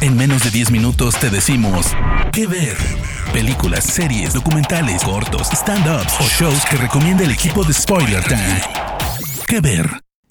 En menos de 10 minutos te decimos qué ver. Películas, series, documentales, cortos, stand-ups o shows que recomienda el equipo de Spoiler Time. ¿Qué ver?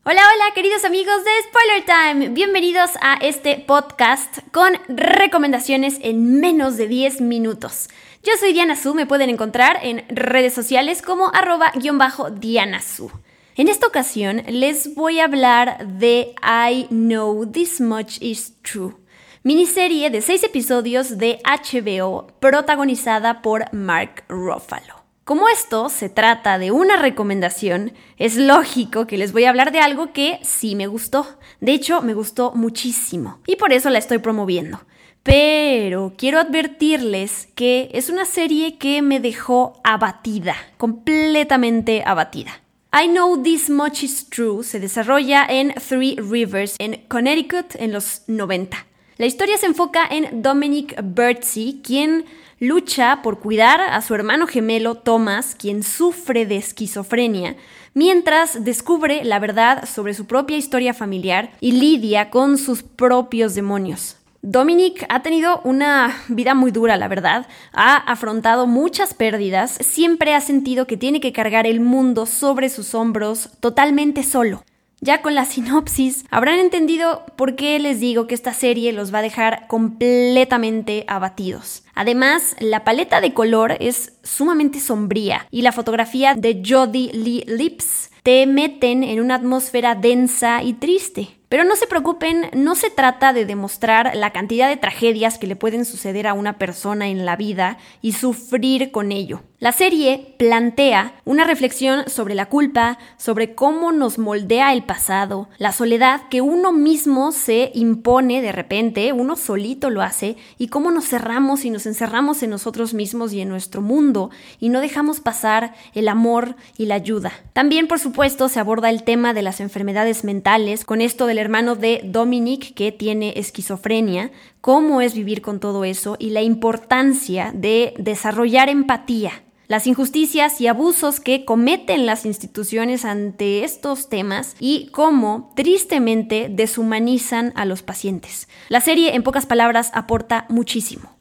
Hola, hola queridos amigos de Spoiler Time. Bienvenidos a este podcast con recomendaciones en menos de 10 minutos. Yo soy Diana Su, me pueden encontrar en redes sociales como arroba guion bajo Diana Su. En esta ocasión les voy a hablar de I Know This Much Is True, miniserie de seis episodios de HBO protagonizada por Mark Ruffalo. Como esto se trata de una recomendación, es lógico que les voy a hablar de algo que sí me gustó. De hecho, me gustó muchísimo y por eso la estoy promoviendo. Pero quiero advertirles que es una serie que me dejó abatida, completamente abatida. I Know This Much Is True se desarrolla en Three Rivers, en Connecticut, en los 90. La historia se enfoca en Dominic Birdsey, quien lucha por cuidar a su hermano gemelo Thomas, quien sufre de esquizofrenia, mientras descubre la verdad sobre su propia historia familiar y lidia con sus propios demonios. Dominic ha tenido una vida muy dura, la verdad. Ha afrontado muchas pérdidas. Siempre ha sentido que tiene que cargar el mundo sobre sus hombros totalmente solo. Ya con la sinopsis habrán entendido por qué les digo que esta serie los va a dejar completamente abatidos. Además, la paleta de color es sumamente sombría y la fotografía de Jodie Lee Lips te meten en una atmósfera densa y triste. Pero no se preocupen, no se trata de demostrar la cantidad de tragedias que le pueden suceder a una persona en la vida y sufrir con ello. La serie plantea una reflexión sobre la culpa, sobre cómo nos moldea el pasado, la soledad que uno mismo se impone de repente, uno solito lo hace, y cómo nos cerramos y nos encerramos en nosotros mismos y en nuestro mundo y no dejamos pasar el amor y la ayuda. También, por supuesto, se aborda el tema de las enfermedades mentales con esto del hermano de Dominic que tiene esquizofrenia, cómo es vivir con todo eso y la importancia de desarrollar empatía. Las injusticias y abusos que cometen las instituciones ante estos temas y cómo tristemente deshumanizan a los pacientes. La serie, en pocas palabras, aporta muchísimo.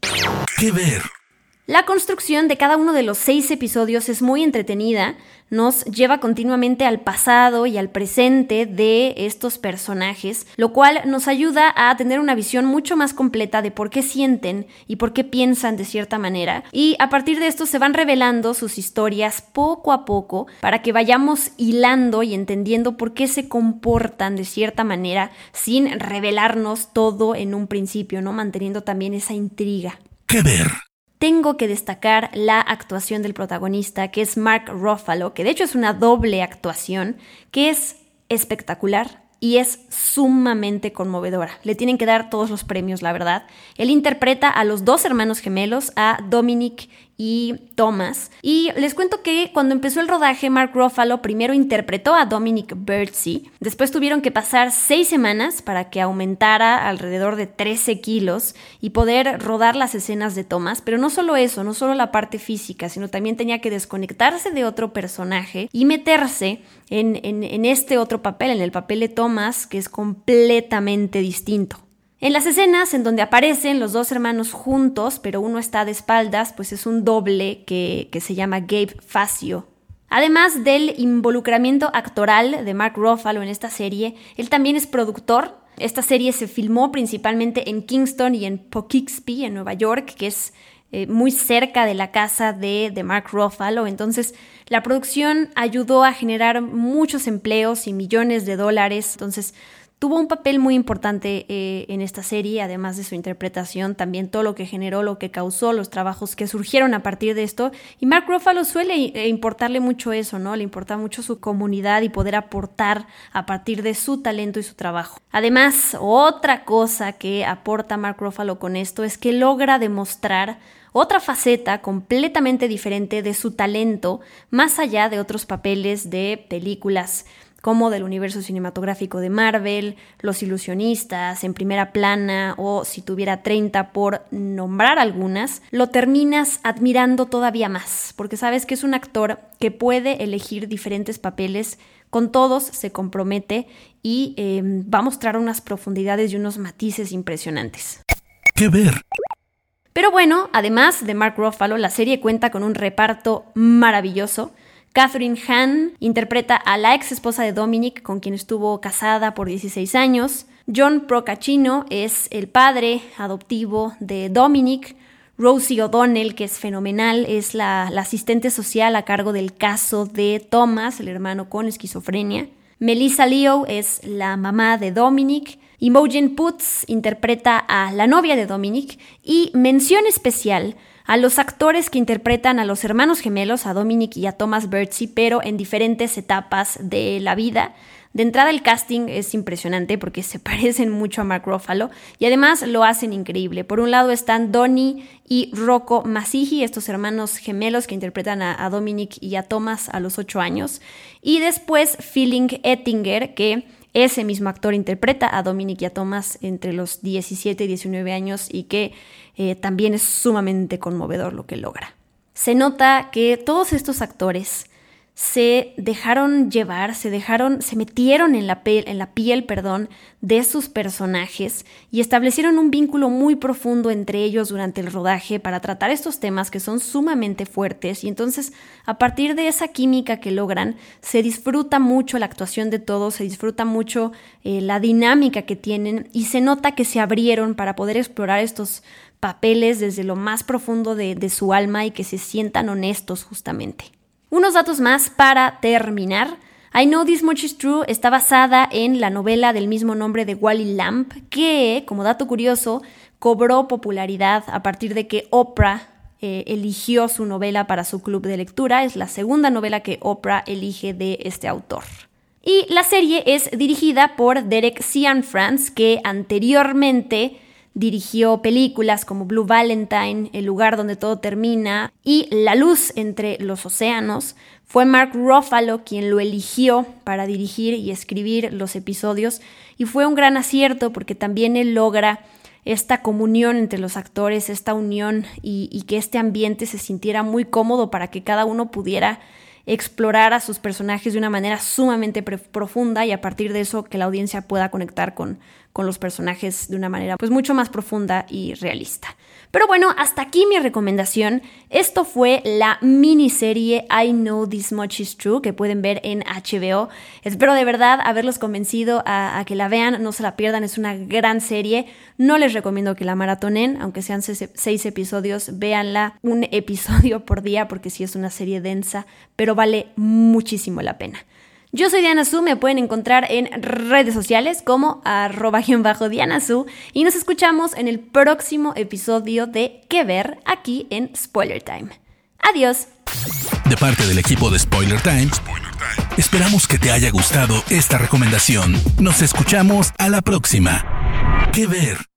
¿Qué ver? La construcción de cada uno de los seis episodios es muy entretenida, nos lleva continuamente al pasado y al presente de estos personajes, lo cual nos ayuda a tener una visión mucho más completa de por qué sienten y por qué piensan de cierta manera. Y a partir de esto se van revelando sus historias poco a poco para que vayamos hilando y entendiendo por qué se comportan de cierta manera sin revelarnos todo en un principio, ¿no? Manteniendo también esa intriga. ¿Qué ver? Tengo que destacar la actuación del protagonista, que es Mark Ruffalo, que de hecho es una doble actuación, que es espectacular y es sumamente conmovedora. Le tienen que dar todos los premios, la verdad. Él interpreta a los dos hermanos gemelos, a Dominic y Thomas. Y les cuento que cuando empezó el rodaje, Mark Ruffalo primero interpretó a Dominic Birdsey. Después tuvieron que pasar seis semanas para que aumentara alrededor de 13 kilos y poder rodar las escenas de Thomas. Pero no solo eso, no solo la parte física, sino también tenía que desconectarse de otro personaje y meterse en, en este otro papel, en el papel de Thomas, que es completamente distinto. En las escenas en donde aparecen los dos hermanos juntos, pero uno está de espaldas, pues es un doble que, se llama Gabe Facio. Además del involucramiento actoral de Mark Ruffalo en esta serie, él también es productor. Esta serie se filmó principalmente en Kingston y en Poughkeepsie, en Nueva York, que es eh, muy cerca de la casa de, de, Mark Ruffalo. Entonces, la producción ayudó a generar muchos empleos y millones de dólares. Entonces, tuvo un papel muy importante eh, en esta serie, además de su interpretación, también todo lo que generó, lo que causó, los trabajos que surgieron a partir de esto. Y Mark Ruffalo suele eh, importarle mucho eso, ¿no? Le importa mucho su comunidad y poder aportar a partir de su talento y su trabajo. Además, otra cosa que aporta Mark Ruffalo con esto es que logra demostrar otra faceta completamente diferente de su talento, más allá de otros papeles de películas como del universo cinematográfico de Marvel, Los ilusionistas, En primera plana o si tuviera 30 por nombrar algunas, lo terminas admirando todavía más, porque sabes que es un actor que puede elegir diferentes papeles, con todos se compromete y em, va a mostrar unas profundidades y unos matices impresionantes. ¿Qué ver? Pero bueno, además de Mark Ruffalo, la serie cuenta con un reparto maravilloso. Catherine Hahn interpreta a la ex esposa de Dominic, con quien estuvo casada por 16 años. John Procaccino es el padre adoptivo de Dominic. Rosie O'Donnell, que es fenomenal, es la, asistente social a cargo del caso de Thomas, el hermano con esquizofrenia. Melissa Leo es la mamá de Dominic. Imogen Putz interpreta a la novia de Dominic. Y mención especial a los actores que interpretan a los hermanos gemelos, a Dominic y a Thomas Birdsey, pero en diferentes etapas de la vida. De entrada el casting es impresionante porque se parecen mucho a Mark Ruffalo y además lo hacen increíble. Por un lado están Donnie y Rocco Masihi, estos hermanos gemelos que interpretan a, a Dominic y a Thomas a los 8 años. Y después Feeling Ettinger, que ese mismo actor interpreta a Dominic y a Thomas entre los 17 y 19 años y que eh, también es sumamente conmovedor lo que logra. Se nota que todos estos actores se dejaron llevar, se dejaron, se metieron en la, piel, en la piel, perdón, de sus personajes y establecieron un vínculo muy profundo entre ellos durante el rodaje para tratar estos temas que son sumamente fuertes y entonces a partir de esa química que logran se disfruta mucho la actuación de todos, se disfruta mucho eh, la dinámica que tienen y se nota que se abrieron para poder explorar estos papeles desde lo más profundo de su alma y que se sientan honestos justamente. Unos datos más para terminar. I Know This Much Is True está basada en la novela del mismo nombre de Wally Lamp, que, como dato curioso, cobró popularidad a partir de que Oprah eh, eligió su novela para su club de lectura. Es la segunda novela que Oprah elige de este autor. Y la serie es dirigida por Derek Cianfrance, que anteriormente Dirigió películas como Blue Valentine, El lugar donde todo termina y La luz entre los océanos. Fue Mark Ruffalo quien lo eligió para dirigir y escribir los episodios y fue un gran acierto porque también él logra esta comunión entre los actores, esta unión y, y que este ambiente se sintiera muy cómodo para que cada uno pudiera explorar a sus personajes de una manera sumamente profunda y a partir de eso que la audiencia pueda conectar con, con los personajes de una manera pues mucho más profunda y realista. Pero bueno, hasta aquí mi recomendación. Esto fue la miniserie I Know This Much Is True que pueden ver en HBO. Espero de verdad haberlos convencido a, que la vean, no se la pierdan, es una gran serie. No les recomiendo que la maratonen, aunque sean seis episodios, véanla un episodio por día porque sí es una serie densa, pero vale muchísimo la pena. Yo soy Diana Su, me pueden encontrar en redes sociales como arroba Diana Su y nos escuchamos en el próximo episodio de Que Ver aquí en Spoiler Time. Adiós. De parte del equipo de Spoiler Time, esperamos que te haya gustado esta recomendación. Nos escuchamos a la próxima. Que Ver.